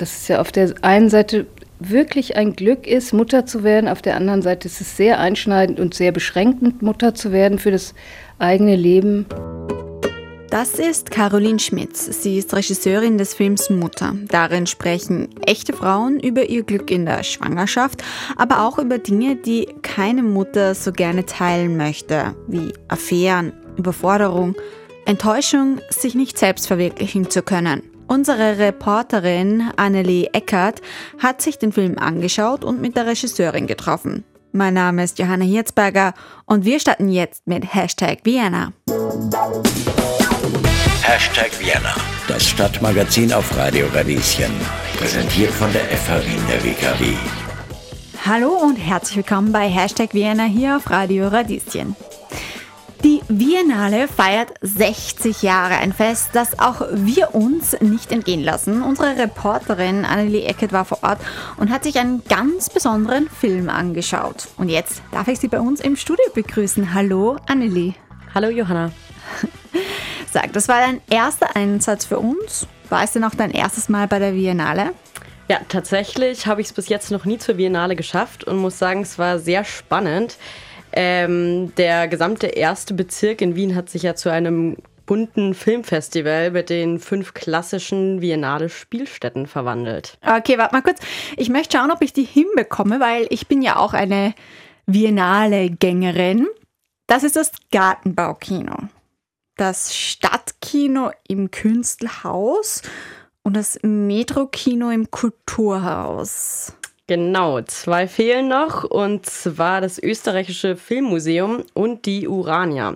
dass es ja auf der einen Seite wirklich ein Glück ist, Mutter zu werden, auf der anderen Seite ist es sehr einschneidend und sehr beschränkend, Mutter zu werden für das eigene Leben. Das ist Caroline Schmitz. Sie ist Regisseurin des Films Mutter. Darin sprechen echte Frauen über ihr Glück in der Schwangerschaft, aber auch über Dinge, die keine Mutter so gerne teilen möchte, wie Affären, Überforderung, Enttäuschung, sich nicht selbst verwirklichen zu können. Unsere Reporterin Annelie Eckert hat sich den Film angeschaut und mit der Regisseurin getroffen. Mein Name ist Johanna Hirzberger und wir starten jetzt mit Hashtag Vienna. Hashtag Vienna, das Stadtmagazin auf Radio Radieschen. Präsentiert von der FH Wien der WKW. Hallo und herzlich willkommen bei Hashtag Vienna hier auf Radio Radieschen. Die Biennale feiert 60 Jahre, ein Fest, das auch wir uns nicht entgehen lassen. Unsere Reporterin Annelie Eckert war vor Ort und hat sich einen ganz besonderen Film angeschaut. Und jetzt darf ich Sie bei uns im Studio begrüßen. Hallo Annelie. Hallo Johanna. Sag, das war dein erster Einsatz für uns. War es denn auch dein erstes Mal bei der Biennale? Ja, tatsächlich habe ich es bis jetzt noch nie zur Biennale geschafft und muss sagen, es war sehr spannend. Ähm, der gesamte erste Bezirk in Wien hat sich ja zu einem bunten Filmfestival mit den fünf klassischen Biennale Spielstätten verwandelt. Okay, warte mal kurz. Ich möchte schauen, ob ich die hinbekomme, weil ich bin ja auch eine Biennale Gängerin. Das ist das Gartenbaukino das Stadtkino im Künstlerhaus und das Metrokino im Kulturhaus. Genau, zwei fehlen noch und zwar das österreichische Filmmuseum und die Urania.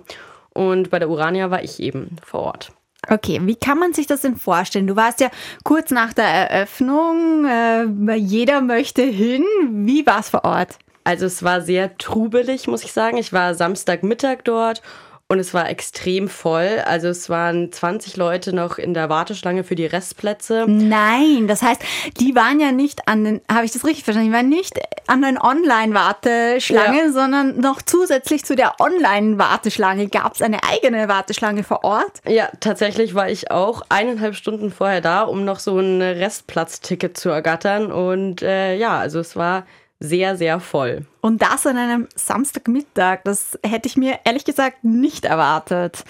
Und bei der Urania war ich eben vor Ort. Okay, wie kann man sich das denn vorstellen? Du warst ja kurz nach der Eröffnung, äh, jeder möchte hin. Wie war es vor Ort? Also es war sehr trubelig, muss ich sagen. Ich war Samstagmittag dort und es war extrem voll. Also es waren 20 Leute noch in der Warteschlange für die Restplätze. Nein, das heißt, die waren ja nicht an den, habe ich das richtig verstanden, die waren nicht an den Online-Warteschlange, ja. sondern noch zusätzlich zu der Online-Warteschlange gab es eine eigene Warteschlange vor Ort. Ja, tatsächlich war ich auch eineinhalb Stunden vorher da, um noch so ein Restplatzticket zu ergattern. Und äh, ja, also es war sehr, sehr voll. Und das an einem Samstagmittag, das hätte ich mir ehrlich gesagt nicht erwartet.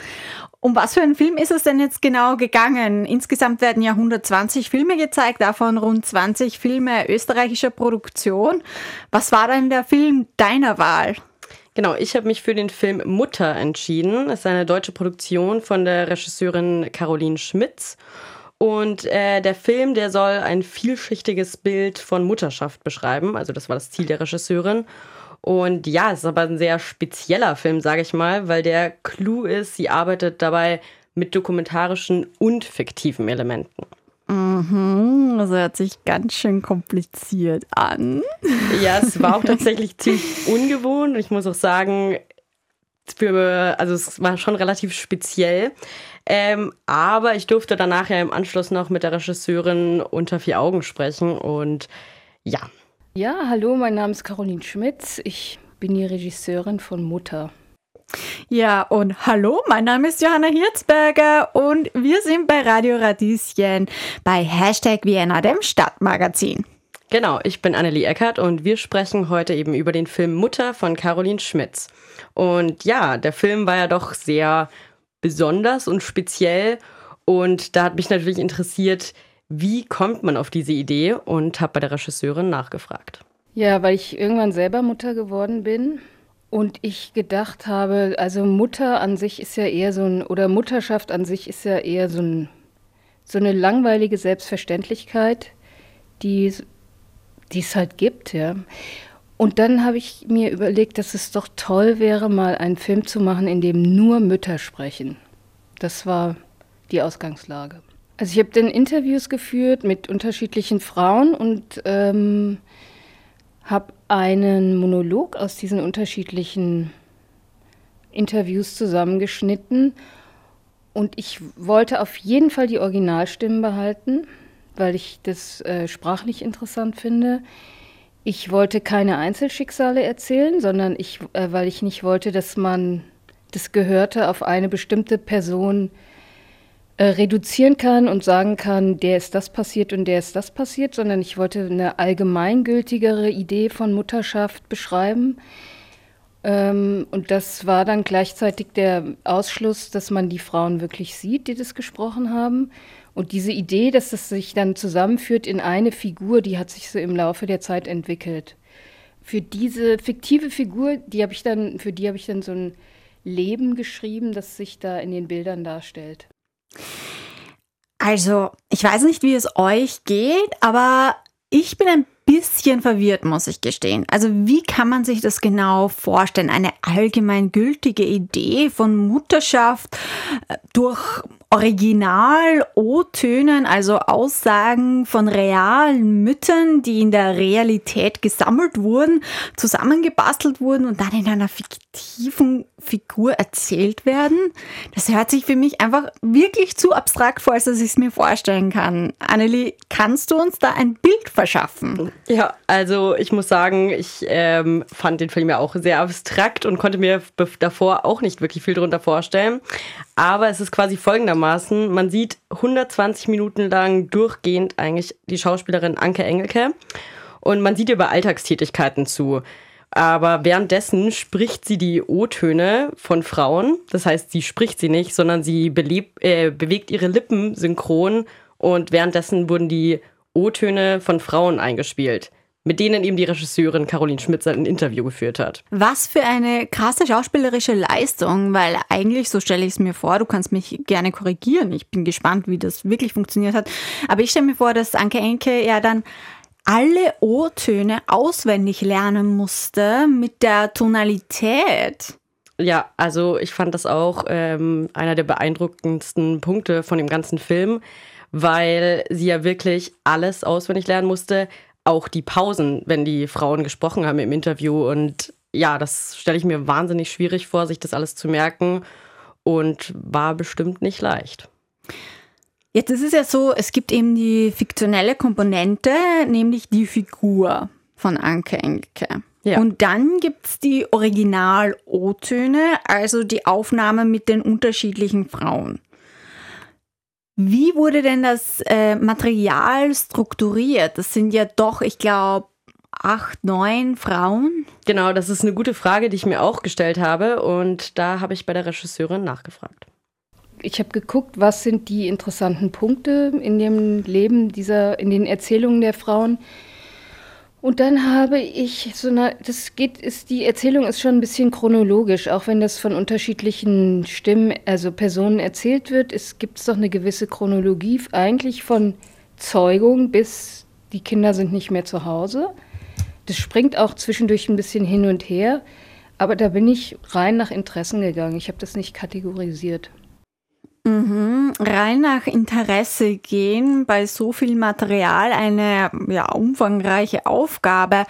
Um was für einen Film ist es denn jetzt genau gegangen? Insgesamt werden ja 120 Filme gezeigt, davon rund 20 Filme österreichischer Produktion. Was war denn der Film deiner Wahl? Genau, ich habe mich für den Film Mutter entschieden. Es ist eine deutsche Produktion von der Regisseurin Caroline Schmitz. Und äh, der Film, der soll ein vielschichtiges Bild von Mutterschaft beschreiben. Also das war das Ziel der Regisseurin. Und ja, es ist aber ein sehr spezieller Film, sage ich mal, weil der Clou ist, sie arbeitet dabei mit dokumentarischen und fiktiven Elementen. Mhm, das hört sich ganz schön kompliziert an. Ja, es war auch tatsächlich ziemlich ungewohnt. Ich muss auch sagen, für, also es war schon relativ speziell. Ähm, aber ich durfte danach ja im Anschluss noch mit der Regisseurin unter vier Augen sprechen und ja. Ja, hallo, mein Name ist Caroline Schmitz. Ich bin die Regisseurin von Mutter. Ja, und hallo, mein Name ist Johanna Hirzberger und wir sind bei Radio Radieschen bei Hashtag Vienna, dem Stadtmagazin. Genau, ich bin Annelie Eckert und wir sprechen heute eben über den Film Mutter von Caroline Schmitz. Und ja, der Film war ja doch sehr besonders und speziell. Und da hat mich natürlich interessiert, wie kommt man auf diese Idee und habe bei der Regisseurin nachgefragt. Ja, weil ich irgendwann selber Mutter geworden bin und ich gedacht habe, also Mutter an sich ist ja eher so ein, oder Mutterschaft an sich ist ja eher so, ein, so eine langweilige Selbstverständlichkeit, die, die es halt gibt, ja. Und dann habe ich mir überlegt, dass es doch toll wäre, mal einen Film zu machen, in dem nur Mütter sprechen. Das war die Ausgangslage. Also ich habe dann Interviews geführt mit unterschiedlichen Frauen und ähm, habe einen Monolog aus diesen unterschiedlichen Interviews zusammengeschnitten. Und ich wollte auf jeden Fall die Originalstimmen behalten, weil ich das äh, sprachlich interessant finde. Ich wollte keine Einzelschicksale erzählen, sondern ich, äh, weil ich nicht wollte, dass man das Gehörte auf eine bestimmte Person äh, reduzieren kann und sagen kann, der ist das passiert und der ist das passiert, sondern ich wollte eine allgemeingültigere Idee von Mutterschaft beschreiben. Ähm, und das war dann gleichzeitig der Ausschluss, dass man die Frauen wirklich sieht, die das gesprochen haben. Und diese Idee, dass es sich dann zusammenführt in eine Figur, die hat sich so im Laufe der Zeit entwickelt. Für diese fiktive Figur, die habe ich dann, für die habe ich dann so ein Leben geschrieben, das sich da in den Bildern darstellt. Also, ich weiß nicht, wie es euch geht, aber ich bin ein bisschen verwirrt, muss ich gestehen. Also wie kann man sich das genau vorstellen? Eine allgemeingültige Idee von Mutterschaft äh, durch Original-O-Tönen, also Aussagen von realen Müttern, die in der Realität gesammelt wurden, zusammengebastelt wurden und dann in einer fiktiven Figur erzählt werden. Das hört sich für mich einfach wirklich zu abstrakt vor, als dass ich es mir vorstellen kann. Annelie, kannst du uns da ein Bild verschaffen? Ja, also ich muss sagen, ich ähm, fand den Film ja auch sehr abstrakt und konnte mir davor auch nicht wirklich viel darunter vorstellen. Aber es ist quasi folgendermaßen, man sieht 120 Minuten lang durchgehend eigentlich die Schauspielerin Anke Engelke und man sieht ihr bei Alltagstätigkeiten zu. Aber währenddessen spricht sie die O-Töne von Frauen. Das heißt, sie spricht sie nicht, sondern sie belebt, äh, bewegt ihre Lippen synchron und währenddessen wurden die O-Töne von Frauen eingespielt mit denen eben die Regisseurin Caroline Schmitz ein Interview geführt hat. Was für eine krasse schauspielerische Leistung, weil eigentlich, so stelle ich es mir vor, du kannst mich gerne korrigieren. Ich bin gespannt, wie das wirklich funktioniert hat. Aber ich stelle mir vor, dass Anke Enke ja dann alle O-Töne auswendig lernen musste mit der Tonalität. Ja, also ich fand das auch ähm, einer der beeindruckendsten Punkte von dem ganzen Film, weil sie ja wirklich alles auswendig lernen musste auch die Pausen, wenn die Frauen gesprochen haben im Interview. Und ja, das stelle ich mir wahnsinnig schwierig vor, sich das alles zu merken und war bestimmt nicht leicht. Jetzt ist es ja so, es gibt eben die fiktionelle Komponente, nämlich die Figur von Anke Engelke. Ja. Und dann gibt es die Original-O-Töne, also die Aufnahme mit den unterschiedlichen Frauen. Wie wurde denn das äh, Material strukturiert? Das sind ja doch, ich glaube, acht, neun Frauen. Genau, das ist eine gute Frage, die ich mir auch gestellt habe. Und da habe ich bei der Regisseurin nachgefragt. Ich habe geguckt, was sind die interessanten Punkte in dem Leben dieser, in den Erzählungen der Frauen. Und dann habe ich so eine, das geht, ist, die Erzählung ist schon ein bisschen chronologisch, auch wenn das von unterschiedlichen Stimmen, also Personen erzählt wird. Es gibt doch eine gewisse Chronologie, eigentlich von Zeugung bis die Kinder sind nicht mehr zu Hause. Das springt auch zwischendurch ein bisschen hin und her, aber da bin ich rein nach Interessen gegangen. Ich habe das nicht kategorisiert. Mhm. Rein nach Interesse gehen bei so viel Material eine ja, umfangreiche Aufgabe,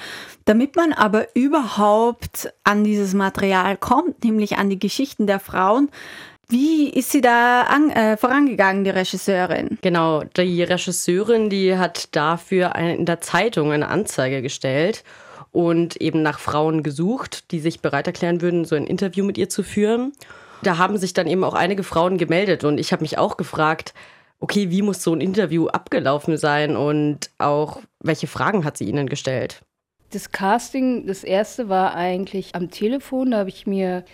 damit man aber überhaupt an dieses Material kommt, nämlich an die Geschichten der Frauen. Wie ist sie da an, äh, vorangegangen, die Regisseurin? Genau, die Regisseurin, die hat dafür eine, in der Zeitung eine Anzeige gestellt und eben nach Frauen gesucht, die sich bereit erklären würden, so ein Interview mit ihr zu führen da haben sich dann eben auch einige Frauen gemeldet und ich habe mich auch gefragt, okay, wie muss so ein Interview abgelaufen sein und auch welche Fragen hat sie ihnen gestellt? Das Casting, das erste war eigentlich am Telefon, da habe ich mir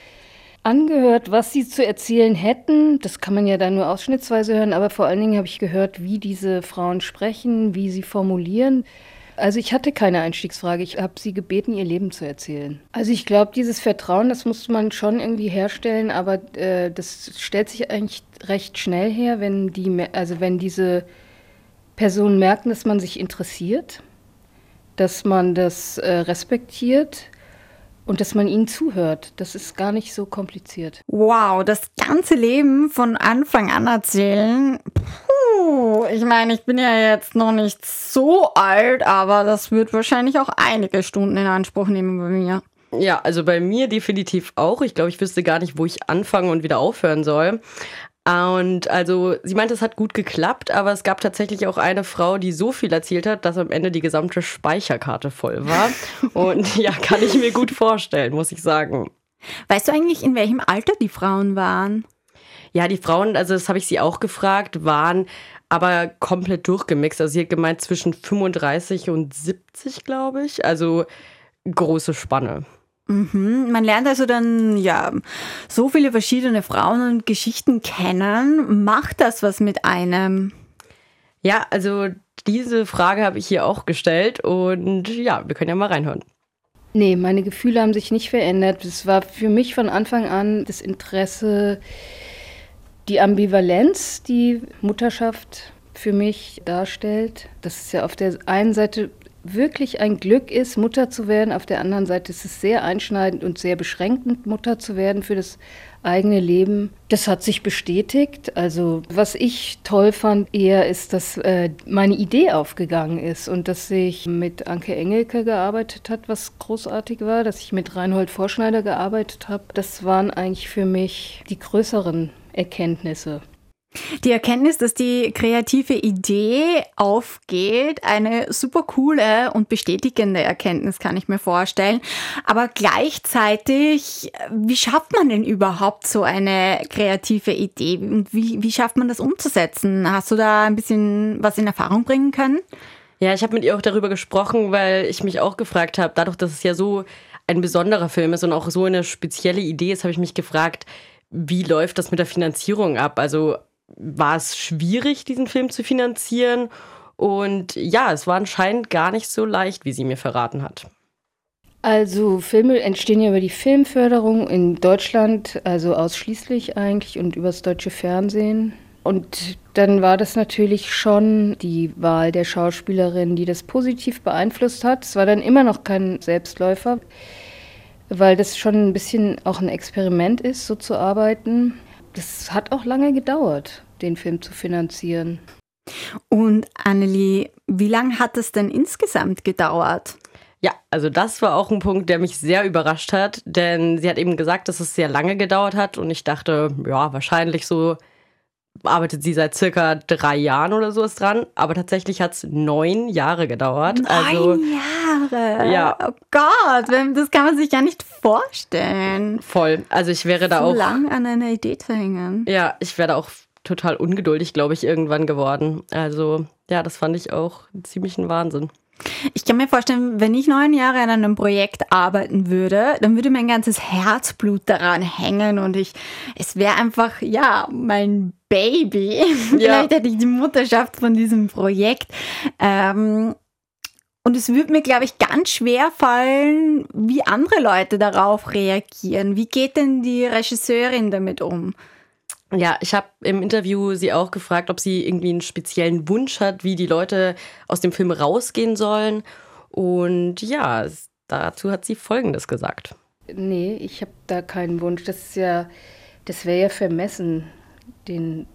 angehört, was sie zu erzählen hätten. Das kann man ja dann nur ausschnittsweise hören, aber vor allen Dingen habe ich gehört, wie diese Frauen sprechen, wie sie formulieren. Also ich hatte keine Einstiegsfrage. Ich habe sie gebeten, ihr Leben zu erzählen. Also ich glaube, dieses Vertrauen, das musste man schon irgendwie herstellen, aber äh, das stellt sich eigentlich recht schnell her, wenn die, also wenn diese Personen merken, dass man sich interessiert, dass man das äh, respektiert und dass man ihnen zuhört. Das ist gar nicht so kompliziert. Wow, das ganze Leben von Anfang an erzählen. Puh ich meine, ich bin ja jetzt noch nicht so alt, aber das wird wahrscheinlich auch einige Stunden in Anspruch nehmen bei mir. Ja, also bei mir definitiv auch. Ich glaube, ich wüsste gar nicht, wo ich anfangen und wieder aufhören soll. Und also, sie meinte, es hat gut geklappt, aber es gab tatsächlich auch eine Frau, die so viel erzählt hat, dass am Ende die gesamte Speicherkarte voll war. Und ja, kann ich mir gut vorstellen, muss ich sagen. Weißt du eigentlich, in welchem Alter die Frauen waren? Ja, die Frauen, also das habe ich sie auch gefragt, waren aber komplett durchgemixt. Also sie hat gemeint zwischen 35 und 70, glaube ich. Also große Spanne. Mhm. Man lernt also dann ja so viele verschiedene Frauen und Geschichten kennen. Macht das was mit einem? Ja, also diese Frage habe ich hier auch gestellt und ja, wir können ja mal reinhören. Nee, meine Gefühle haben sich nicht verändert. Es war für mich von Anfang an das Interesse, die Ambivalenz, die Mutterschaft für mich darstellt. Das ist ja auf der einen Seite wirklich ein Glück ist, Mutter zu werden. Auf der anderen Seite ist es sehr einschneidend und sehr beschränkend, Mutter zu werden für das eigene Leben. Das hat sich bestätigt. Also was ich toll fand eher ist, dass äh, meine Idee aufgegangen ist und dass ich mit Anke Engelke gearbeitet hat, was großartig war, dass ich mit Reinhold Vorschneider gearbeitet habe. Das waren eigentlich für mich die größeren Erkenntnisse. Die Erkenntnis, dass die kreative Idee aufgeht, eine super coole und bestätigende Erkenntnis kann ich mir vorstellen. Aber gleichzeitig, wie schafft man denn überhaupt so eine kreative Idee und wie, wie schafft man das umzusetzen? Hast du da ein bisschen was in Erfahrung bringen können? Ja, ich habe mit ihr auch darüber gesprochen, weil ich mich auch gefragt habe, dadurch, dass es ja so ein besonderer Film ist und auch so eine spezielle Idee ist, habe ich mich gefragt, wie läuft das mit der Finanzierung ab? Also war es schwierig, diesen Film zu finanzieren. Und ja, es war anscheinend gar nicht so leicht, wie sie mir verraten hat. Also Filme entstehen ja über die Filmförderung in Deutschland, also ausschließlich eigentlich und übers deutsche Fernsehen. Und dann war das natürlich schon die Wahl der Schauspielerin, die das positiv beeinflusst hat. Es war dann immer noch kein Selbstläufer, weil das schon ein bisschen auch ein Experiment ist, so zu arbeiten das hat auch lange gedauert, den Film zu finanzieren. Und Annelie, wie lange hat es denn insgesamt gedauert? Ja, also das war auch ein Punkt, der mich sehr überrascht hat, denn sie hat eben gesagt, dass es sehr lange gedauert hat und ich dachte, ja, wahrscheinlich so arbeitet sie seit circa drei Jahren oder so ist dran, aber tatsächlich hat es neun Jahre gedauert. Neun also, Jahre? Ja. Oh Gott, das kann man sich gar nicht vorstellen. Voll. Also ich wäre da auch. So lang an einer Idee zu hängen. Ja, ich wäre da auch total ungeduldig, glaube ich, irgendwann geworden. Also ja, das fand ich auch ziemlich ein Wahnsinn. Ich kann mir vorstellen, wenn ich neun Jahre an einem Projekt arbeiten würde, dann würde mein ganzes Herzblut daran hängen und ich, es wäre einfach, ja, mein Baby. Ja. Vielleicht hätte ich die Mutterschaft von diesem Projekt. Ähm, und es würde mir, glaube ich, ganz schwer fallen, wie andere Leute darauf reagieren. Wie geht denn die Regisseurin damit um? Ja, ich habe im Interview sie auch gefragt, ob sie irgendwie einen speziellen Wunsch hat, wie die Leute aus dem Film rausgehen sollen. Und ja, dazu hat sie Folgendes gesagt. Nee, ich habe da keinen Wunsch. Das ist ja, das wäre ja vermessen, den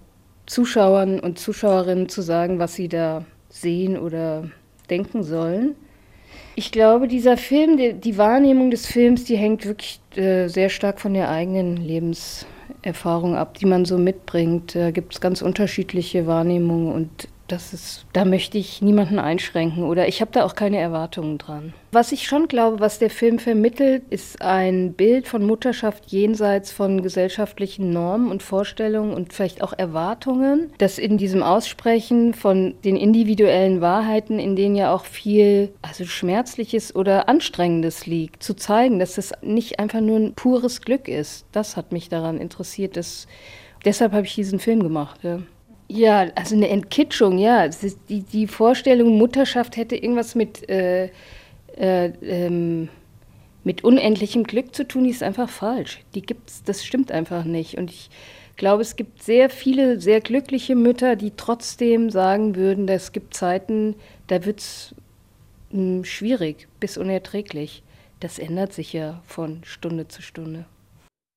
Zuschauern und Zuschauerinnen zu sagen, was sie da sehen oder denken sollen. Ich glaube, dieser Film, die, die Wahrnehmung des Films, die hängt wirklich äh, sehr stark von der eigenen Lebens Erfahrung ab, die man so mitbringt. Da gibt es ganz unterschiedliche Wahrnehmungen und das ist, da möchte ich niemanden einschränken oder ich habe da auch keine Erwartungen dran. Was ich schon glaube, was der Film vermittelt, ist ein Bild von Mutterschaft jenseits von gesellschaftlichen Normen und Vorstellungen und vielleicht auch Erwartungen, dass in diesem Aussprechen von den individuellen Wahrheiten, in denen ja auch viel also schmerzliches oder anstrengendes liegt, zu zeigen, dass es nicht einfach nur ein pures Glück ist. Das hat mich daran interessiert, dass deshalb habe ich diesen Film gemacht. Ja. Ja, also eine Entkitschung, ja. die, die Vorstellung, Mutterschaft hätte irgendwas mit, äh, äh, ähm, mit unendlichem Glück zu tun, die ist einfach falsch. Die gibt's, das stimmt einfach nicht. Und ich glaube, es gibt sehr viele sehr glückliche Mütter, die trotzdem sagen würden, es gibt Zeiten, da wird es hm, schwierig bis unerträglich. Das ändert sich ja von Stunde zu Stunde.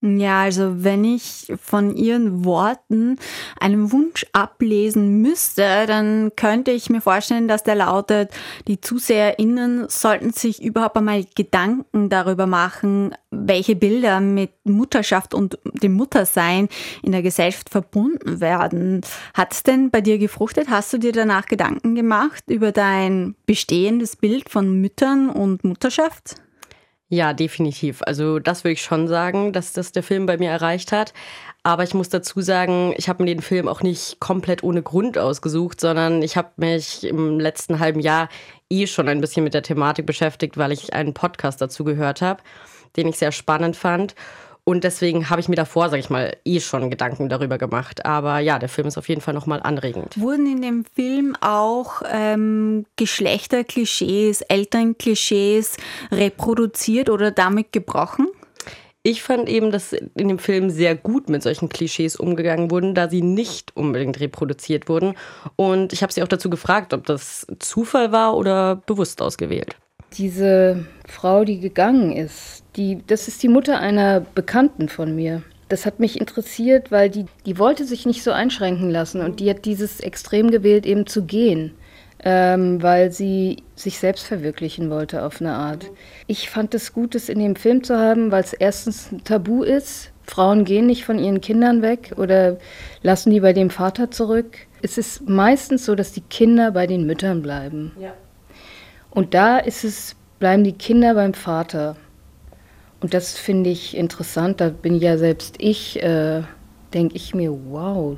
Ja, also wenn ich von Ihren Worten einen Wunsch ablesen müsste, dann könnte ich mir vorstellen, dass der lautet, die ZuseherInnen sollten sich überhaupt einmal Gedanken darüber machen, welche Bilder mit Mutterschaft und dem Muttersein in der Gesellschaft verbunden werden. Hat es denn bei dir gefruchtet? Hast du dir danach Gedanken gemacht über dein bestehendes Bild von Müttern und Mutterschaft? Ja, definitiv. Also das würde ich schon sagen, dass das der Film bei mir erreicht hat. Aber ich muss dazu sagen, ich habe mir den Film auch nicht komplett ohne Grund ausgesucht, sondern ich habe mich im letzten halben Jahr eh schon ein bisschen mit der Thematik beschäftigt, weil ich einen Podcast dazu gehört habe, den ich sehr spannend fand. Und deswegen habe ich mir davor, sage ich mal, eh schon Gedanken darüber gemacht. Aber ja, der Film ist auf jeden Fall nochmal anregend. Wurden in dem Film auch ähm, Geschlechterklischees, Elternklischees reproduziert oder damit gebrochen? Ich fand eben, dass in dem Film sehr gut mit solchen Klischees umgegangen wurden, da sie nicht unbedingt reproduziert wurden. Und ich habe sie auch dazu gefragt, ob das Zufall war oder bewusst ausgewählt. Diese Frau, die gegangen ist, die, das ist die Mutter einer Bekannten von mir. Das hat mich interessiert, weil die, die wollte sich nicht so einschränken lassen und die hat dieses Extrem gewählt, eben zu gehen, ähm, weil sie sich selbst verwirklichen wollte auf eine Art. Ich fand es gut, das in dem Film zu haben, weil es erstens ein Tabu ist. Frauen gehen nicht von ihren Kindern weg oder lassen die bei dem Vater zurück. Es ist meistens so, dass die Kinder bei den Müttern bleiben. Ja. Und da ist es, bleiben die Kinder beim Vater. Und das finde ich interessant. Da bin ja selbst ich, äh, denke ich mir, wow,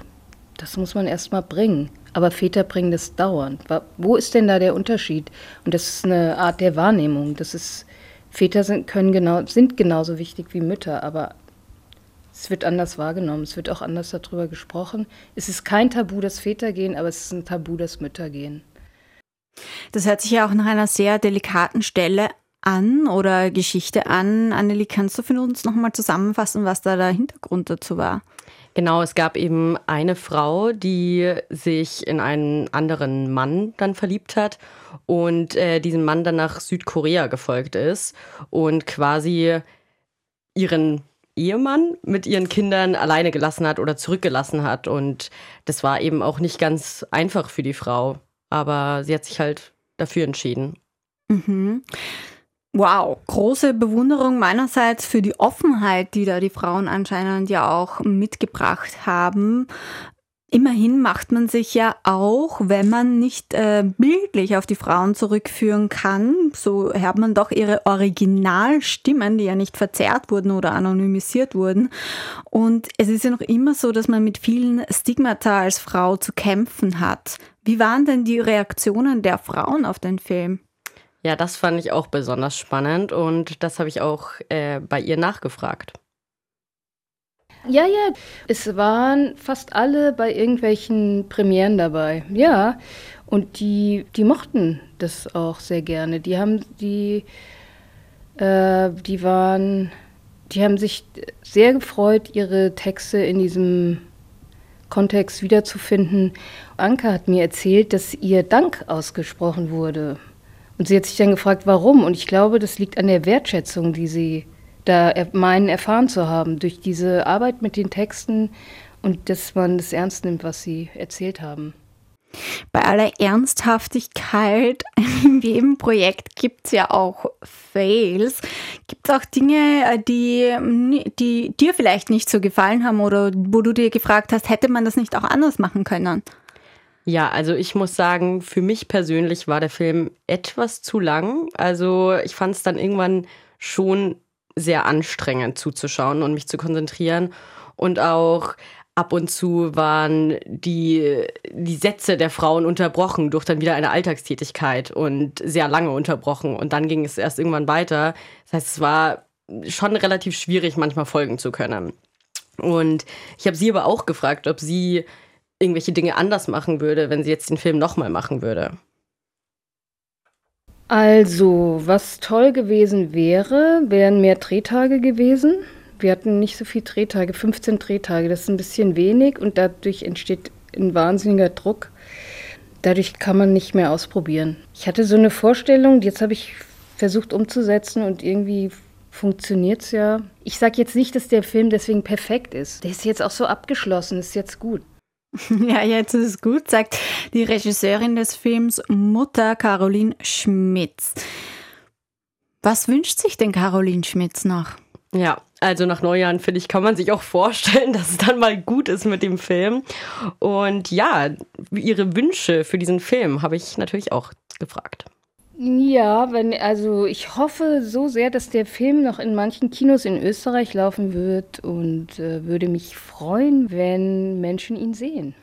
das muss man erst mal bringen. Aber Väter bringen das dauernd. Wo ist denn da der Unterschied? Und das ist eine Art der Wahrnehmung. Das ist, Väter sind, können genau, sind genauso wichtig wie Mütter, aber es wird anders wahrgenommen. Es wird auch anders darüber gesprochen. Es ist kein Tabu, dass Väter gehen, aber es ist ein Tabu, dass Mütter gehen. Das hört sich ja auch nach einer sehr delikaten Stelle an oder Geschichte an. Anneli, kannst du für uns nochmal zusammenfassen, was da der Hintergrund dazu war? Genau, es gab eben eine Frau, die sich in einen anderen Mann dann verliebt hat und äh, diesem Mann dann nach Südkorea gefolgt ist und quasi ihren Ehemann mit ihren Kindern alleine gelassen hat oder zurückgelassen hat. Und das war eben auch nicht ganz einfach für die Frau aber sie hat sich halt dafür entschieden. Mhm. Wow, große Bewunderung meinerseits für die Offenheit, die da die Frauen anscheinend ja auch mitgebracht haben. Immerhin macht man sich ja auch, wenn man nicht äh, bildlich auf die Frauen zurückführen kann, so hört man doch ihre Originalstimmen, die ja nicht verzerrt wurden oder anonymisiert wurden. Und es ist ja noch immer so, dass man mit vielen Stigmata als Frau zu kämpfen hat. Wie waren denn die Reaktionen der Frauen auf den Film? Ja, das fand ich auch besonders spannend und das habe ich auch äh, bei ihr nachgefragt. Ja, ja, es waren fast alle bei irgendwelchen Premieren dabei. Ja, und die, die mochten das auch sehr gerne. Die haben die, äh, die waren, die haben sich sehr gefreut, ihre Texte in diesem Kontext wiederzufinden. Anke hat mir erzählt, dass ihr Dank ausgesprochen wurde. Und sie hat sich dann gefragt, warum. Und ich glaube, das liegt an der Wertschätzung, die sie da meinen erfahren zu haben durch diese Arbeit mit den Texten und dass man das ernst nimmt, was sie erzählt haben. Bei aller Ernsthaftigkeit in jedem Projekt gibt es ja auch Fails. Gibt es auch Dinge, die, die dir vielleicht nicht so gefallen haben oder wo du dir gefragt hast, hätte man das nicht auch anders machen können? Ja, also ich muss sagen, für mich persönlich war der Film etwas zu lang. Also ich fand es dann irgendwann schon sehr anstrengend zuzuschauen und mich zu konzentrieren. Und auch ab und zu waren die, die Sätze der Frauen unterbrochen durch dann wieder eine Alltagstätigkeit und sehr lange unterbrochen. Und dann ging es erst irgendwann weiter. Das heißt, es war schon relativ schwierig, manchmal folgen zu können. Und ich habe sie aber auch gefragt, ob sie irgendwelche Dinge anders machen würde, wenn sie jetzt den Film nochmal machen würde. Also, was toll gewesen wäre, wären mehr Drehtage gewesen. Wir hatten nicht so viele Drehtage, 15 Drehtage, das ist ein bisschen wenig und dadurch entsteht ein wahnsinniger Druck. Dadurch kann man nicht mehr ausprobieren. Ich hatte so eine Vorstellung, jetzt habe ich versucht umzusetzen und irgendwie funktioniert es ja. Ich sage jetzt nicht, dass der Film deswegen perfekt ist. Der ist jetzt auch so abgeschlossen, ist jetzt gut. Ja, jetzt ist es gut, sagt die Regisseurin des Films Mutter Caroline Schmitz. Was wünscht sich denn Caroline Schmitz noch? Ja, also nach Neujahren, finde ich, kann man sich auch vorstellen, dass es dann mal gut ist mit dem Film. Und ja, ihre Wünsche für diesen Film habe ich natürlich auch gefragt. Ja, wenn, also ich hoffe so sehr, dass der Film noch in manchen Kinos in Österreich laufen wird und äh, würde mich freuen, wenn Menschen ihn sehen.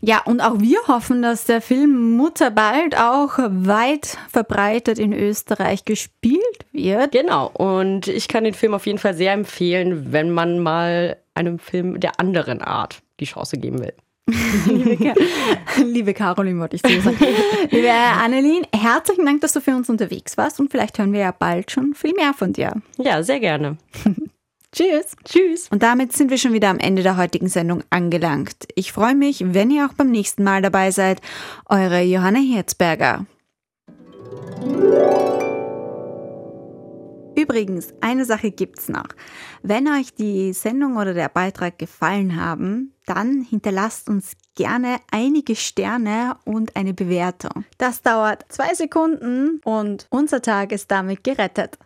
Ja, und auch wir hoffen, dass der Film Mutter bald auch weit verbreitet in Österreich gespielt wird. Genau, und ich kann den Film auf jeden Fall sehr empfehlen, wenn man mal einem Film der anderen Art die Chance geben will. liebe, liebe Caroline, wollte ich so sagen. liebe Annelien, herzlichen Dank, dass du für uns unterwegs warst und vielleicht hören wir ja bald schon viel mehr von dir. Ja, sehr gerne. Tschüss. Tschüss. Und damit sind wir schon wieder am Ende der heutigen Sendung angelangt. Ich freue mich, wenn ihr auch beim nächsten Mal dabei seid. Eure Johanna Herzberger. Übrigens, eine Sache gibt's noch. Wenn euch die Sendung oder der Beitrag gefallen haben, dann hinterlasst uns gerne einige Sterne und eine Bewertung. Das dauert zwei Sekunden und unser Tag ist damit gerettet.